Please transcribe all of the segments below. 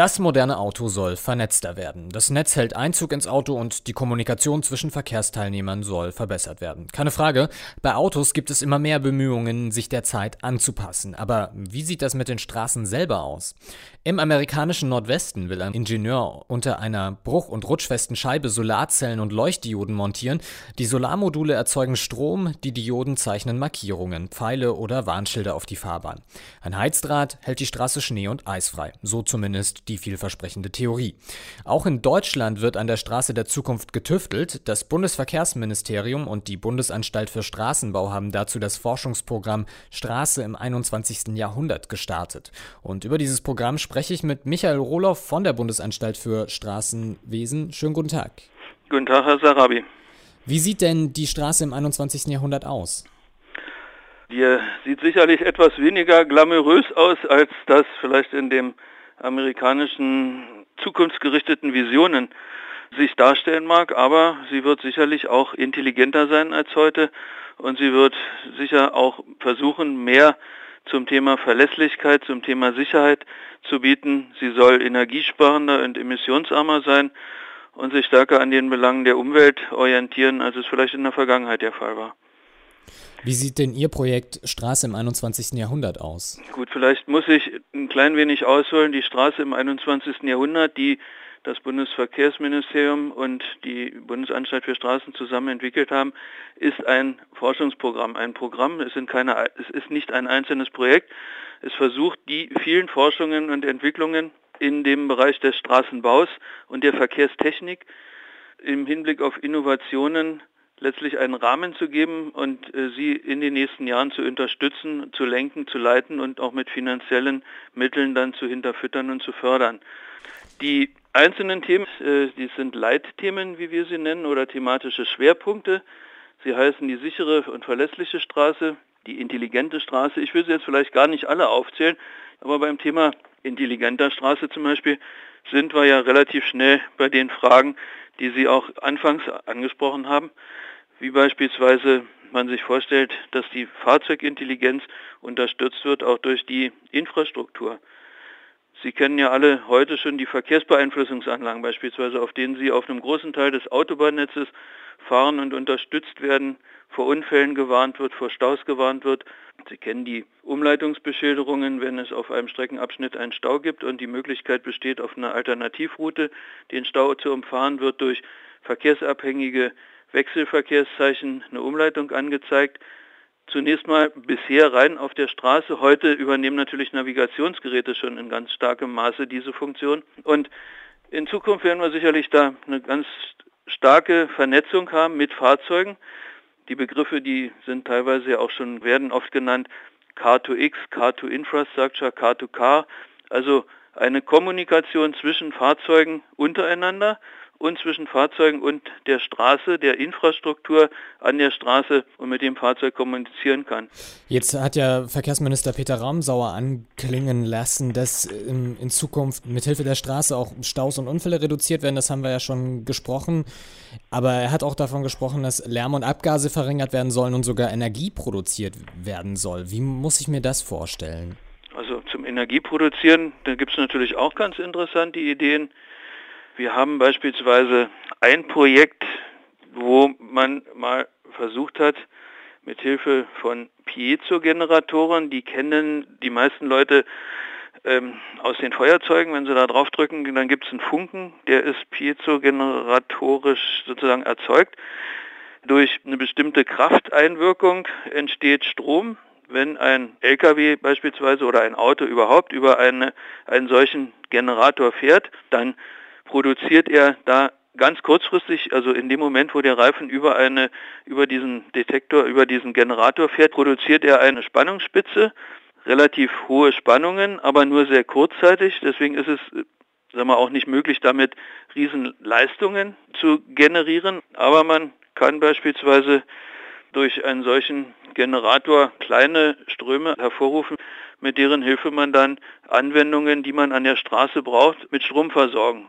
Das moderne Auto soll vernetzter werden. Das Netz hält Einzug ins Auto und die Kommunikation zwischen Verkehrsteilnehmern soll verbessert werden. Keine Frage, bei Autos gibt es immer mehr Bemühungen, sich der Zeit anzupassen. Aber wie sieht das mit den Straßen selber aus? Im amerikanischen Nordwesten will ein Ingenieur unter einer bruch- und rutschfesten Scheibe Solarzellen und Leuchtdioden montieren. Die Solarmodule erzeugen Strom, die Dioden zeichnen Markierungen, Pfeile oder Warnschilder auf die Fahrbahn. Ein Heizdraht hält die Straße schnee- und eisfrei. So zumindest vielversprechende Theorie. Auch in Deutschland wird an der Straße der Zukunft getüftelt. Das Bundesverkehrsministerium und die Bundesanstalt für Straßenbau haben dazu das Forschungsprogramm Straße im 21. Jahrhundert gestartet. Und über dieses Programm spreche ich mit Michael Rohloff von der Bundesanstalt für Straßenwesen. Schönen guten Tag. Guten Tag, Herr Sarabi. Wie sieht denn die Straße im 21. Jahrhundert aus? Die sieht sicherlich etwas weniger glamourös aus, als das vielleicht in dem amerikanischen zukunftsgerichteten Visionen sich darstellen mag, aber sie wird sicherlich auch intelligenter sein als heute und sie wird sicher auch versuchen, mehr zum Thema Verlässlichkeit, zum Thema Sicherheit zu bieten. Sie soll energiesparender und emissionsarmer sein und sich stärker an den Belangen der Umwelt orientieren, als es vielleicht in der Vergangenheit der Fall war. Wie sieht denn Ihr Projekt Straße im 21. Jahrhundert aus? Gut, vielleicht muss ich ein klein wenig ausholen. Die Straße im 21. Jahrhundert, die das Bundesverkehrsministerium und die Bundesanstalt für Straßen zusammen entwickelt haben, ist ein Forschungsprogramm. Ein Programm, es, sind keine, es ist nicht ein einzelnes Projekt. Es versucht, die vielen Forschungen und Entwicklungen in dem Bereich des Straßenbaus und der Verkehrstechnik im Hinblick auf Innovationen letztlich einen Rahmen zu geben und äh, sie in den nächsten Jahren zu unterstützen, zu lenken, zu leiten und auch mit finanziellen Mitteln dann zu hinterfüttern und zu fördern. Die einzelnen Themen, äh, die sind Leitthemen, wie wir sie nennen, oder thematische Schwerpunkte. Sie heißen die sichere und verlässliche Straße, die intelligente Straße. Ich will sie jetzt vielleicht gar nicht alle aufzählen, aber beim Thema intelligenter Straße zum Beispiel sind wir ja relativ schnell bei den Fragen, die Sie auch anfangs angesprochen haben, wie beispielsweise man sich vorstellt, dass die Fahrzeugintelligenz unterstützt wird, auch durch die Infrastruktur. Sie kennen ja alle heute schon die Verkehrsbeeinflussungsanlagen beispielsweise, auf denen Sie auf einem großen Teil des Autobahnnetzes fahren und unterstützt werden, vor Unfällen gewarnt wird, vor Staus gewarnt wird. Sie kennen die Umleitungsbeschilderungen, wenn es auf einem Streckenabschnitt einen Stau gibt und die Möglichkeit besteht, auf einer Alternativroute den Stau zu umfahren, wird durch verkehrsabhängige Wechselverkehrszeichen eine Umleitung angezeigt zunächst mal bisher rein auf der Straße. Heute übernehmen natürlich Navigationsgeräte schon in ganz starkem Maße diese Funktion. Und in Zukunft werden wir sicherlich da eine ganz starke Vernetzung haben mit Fahrzeugen. Die Begriffe, die sind teilweise ja auch schon, werden oft genannt Car-to-X, Car-to-Infrastructure, Car-to-Car. Also eine Kommunikation zwischen Fahrzeugen untereinander und zwischen Fahrzeugen und der Straße, der Infrastruktur an der Straße und mit dem Fahrzeug kommunizieren kann. Jetzt hat ja Verkehrsminister Peter Ramsauer anklingen lassen, dass in, in Zukunft mithilfe der Straße auch Staus und Unfälle reduziert werden. Das haben wir ja schon gesprochen. Aber er hat auch davon gesprochen, dass Lärm und Abgase verringert werden sollen und sogar Energie produziert werden soll. Wie muss ich mir das vorstellen? Also zum Energieproduzieren, da gibt es natürlich auch ganz interessante Ideen. Wir haben beispielsweise ein Projekt, wo man mal versucht hat, mit Hilfe von Piezo-Generatoren, die kennen die meisten Leute ähm, aus den Feuerzeugen, wenn sie da drauf drücken, dann gibt es einen Funken, der ist piezo-generatorisch sozusagen erzeugt. Durch eine bestimmte Krafteinwirkung entsteht Strom. Wenn ein LKW beispielsweise oder ein Auto überhaupt über eine, einen solchen Generator fährt, dann produziert er da ganz kurzfristig, also in dem Moment, wo der Reifen über eine, über diesen Detektor, über diesen Generator fährt, produziert er eine Spannungsspitze, relativ hohe Spannungen, aber nur sehr kurzzeitig. Deswegen ist es, sagen wir, auch nicht möglich, damit Riesenleistungen zu generieren. Aber man kann beispielsweise durch einen solchen Generator kleine Ströme hervorrufen, mit deren Hilfe man dann Anwendungen, die man an der Straße braucht, mit Strom versorgen.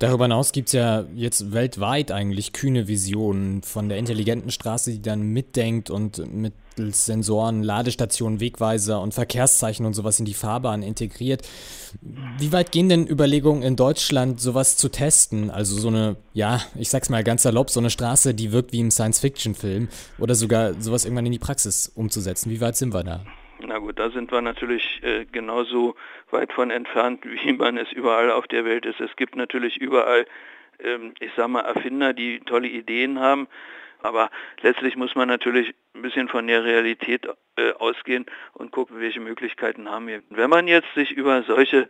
Darüber hinaus gibt es ja jetzt weltweit eigentlich kühne Visionen von der intelligenten Straße, die dann mitdenkt und mittels Sensoren, Ladestationen, Wegweiser und Verkehrszeichen und sowas in die Fahrbahn integriert. Wie weit gehen denn Überlegungen in Deutschland, sowas zu testen? Also so eine, ja, ich sag's mal ganz salopp, so eine Straße, die wirkt wie im Science-Fiction-Film oder sogar sowas irgendwann in die Praxis umzusetzen. Wie weit sind wir da? Na gut, da sind wir natürlich äh, genauso weit von entfernt, wie man es überall auf der Welt ist. Es gibt natürlich überall, ähm, ich sag mal, Erfinder, die tolle Ideen haben, aber letztlich muss man natürlich ein bisschen von der Realität äh, ausgehen und gucken, welche Möglichkeiten haben wir. Wenn man jetzt sich über solche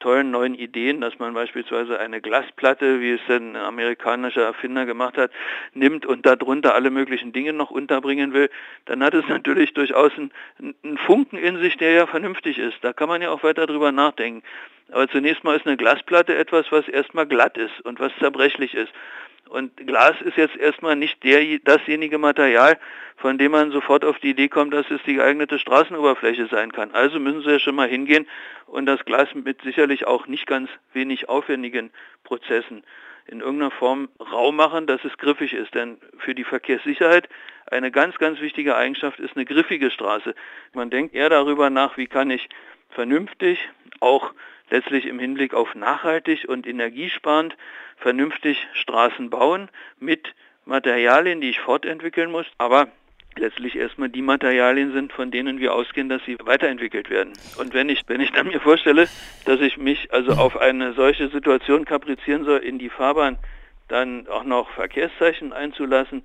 tollen neuen Ideen, dass man beispielsweise eine Glasplatte, wie es ein amerikanischer Erfinder gemacht hat, nimmt und darunter alle möglichen Dinge noch unterbringen will, dann hat es natürlich durchaus einen, einen Funken in sich, der ja vernünftig ist. Da kann man ja auch weiter drüber nachdenken. Aber zunächst mal ist eine Glasplatte etwas, was erstmal glatt ist und was zerbrechlich ist. Und Glas ist jetzt erstmal nicht der, dasjenige Material, von dem man sofort auf die Idee kommt, dass es die geeignete Straßenoberfläche sein kann. Also müssen Sie ja schon mal hingehen und das Glas mit sicherlich auch nicht ganz wenig aufwendigen Prozessen in irgendeiner Form rau machen, dass es griffig ist. Denn für die Verkehrssicherheit eine ganz, ganz wichtige Eigenschaft ist eine griffige Straße. Man denkt eher darüber nach, wie kann ich vernünftig, auch letztlich im Hinblick auf nachhaltig und energiesparend vernünftig Straßen bauen mit Materialien, die ich fortentwickeln muss, aber letztlich erstmal die Materialien sind, von denen wir ausgehen, dass sie weiterentwickelt werden. Und wenn ich, wenn ich dann mir vorstelle, dass ich mich also auf eine solche Situation kaprizieren soll, in die Fahrbahn dann auch noch Verkehrszeichen einzulassen,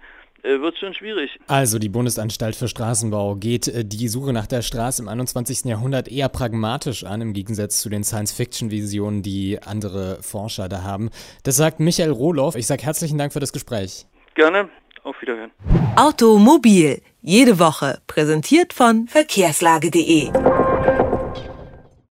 wird schon schwierig. Also die Bundesanstalt für Straßenbau geht äh, die Suche nach der Straße im 21. Jahrhundert eher pragmatisch an, im Gegensatz zu den Science-Fiction-Visionen, die andere Forscher da haben. Das sagt Michael Rohloff. Ich sage herzlichen Dank für das Gespräch. Gerne. Auf Wiederhören. Automobil. Jede Woche. Präsentiert von verkehrslage.de.